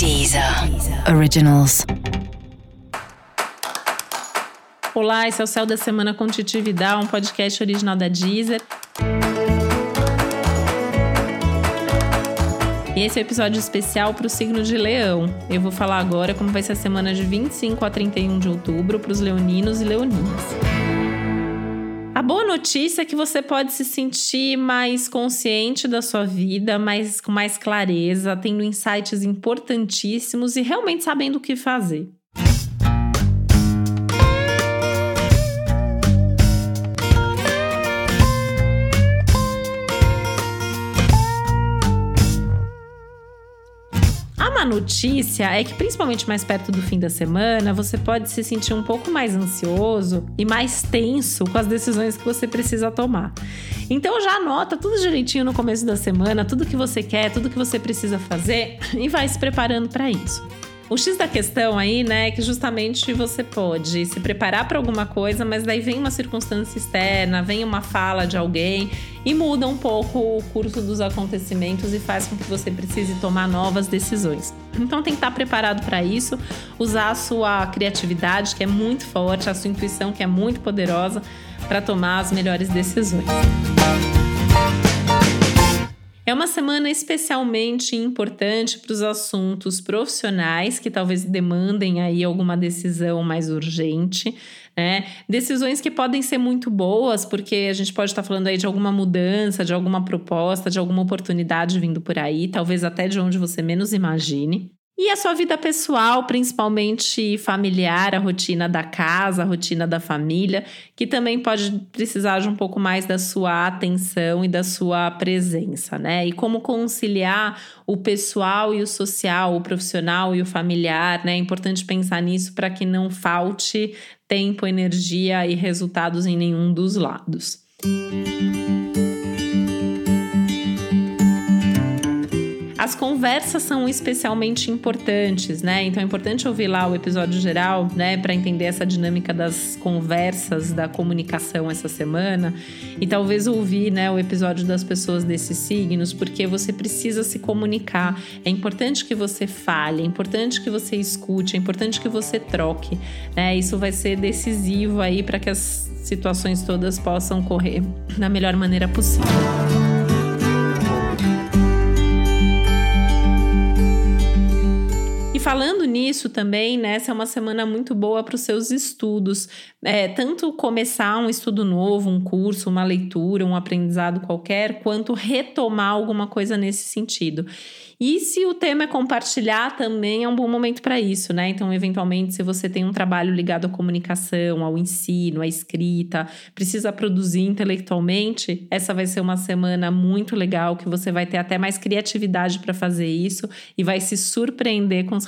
Deezer Originals. Olá, esse é o Céu da Semana com Titi Vidal, um podcast original da Deezer. E esse é o episódio especial para o signo de Leão. Eu vou falar agora como vai ser a semana de 25 a 31 de outubro para os leoninos e leoninas. A boa notícia é que você pode se sentir mais consciente da sua vida, mais, com mais clareza, tendo insights importantíssimos e realmente sabendo o que fazer. Má notícia é que, principalmente mais perto do fim da semana, você pode se sentir um pouco mais ansioso e mais tenso com as decisões que você precisa tomar. Então já anota tudo direitinho no começo da semana, tudo que você quer, tudo que você precisa fazer e vai se preparando para isso. O X da questão aí, né, é que justamente você pode se preparar para alguma coisa, mas daí vem uma circunstância externa, vem uma fala de alguém e muda um pouco o curso dos acontecimentos e faz com que você precise tomar novas decisões. Então tem que estar preparado para isso, usar a sua criatividade, que é muito forte, a sua intuição, que é muito poderosa, para tomar as melhores decisões. É uma semana especialmente importante para os assuntos profissionais que talvez demandem aí alguma decisão mais urgente, né? Decisões que podem ser muito boas, porque a gente pode estar falando aí de alguma mudança, de alguma proposta, de alguma oportunidade vindo por aí, talvez até de onde você menos imagine. E a sua vida pessoal, principalmente familiar, a rotina da casa, a rotina da família, que também pode precisar de um pouco mais da sua atenção e da sua presença, né? E como conciliar o pessoal e o social, o profissional e o familiar, né? É importante pensar nisso para que não falte tempo, energia e resultados em nenhum dos lados. Música As conversas são especialmente importantes, né? Então é importante ouvir lá o episódio geral, né, para entender essa dinâmica das conversas, da comunicação essa semana e talvez ouvir, né, o episódio das pessoas desses signos, porque você precisa se comunicar. É importante que você fale, é importante que você escute, é importante que você troque, né? Isso vai ser decisivo aí para que as situações todas possam correr da melhor maneira possível. Falando nisso também, né, essa é uma semana muito boa para os seus estudos. É, tanto começar um estudo novo, um curso, uma leitura, um aprendizado qualquer, quanto retomar alguma coisa nesse sentido. E se o tema é compartilhar, também é um bom momento para isso, né? Então, eventualmente, se você tem um trabalho ligado à comunicação, ao ensino, à escrita, precisa produzir intelectualmente, essa vai ser uma semana muito legal que você vai ter até mais criatividade para fazer isso e vai se surpreender com os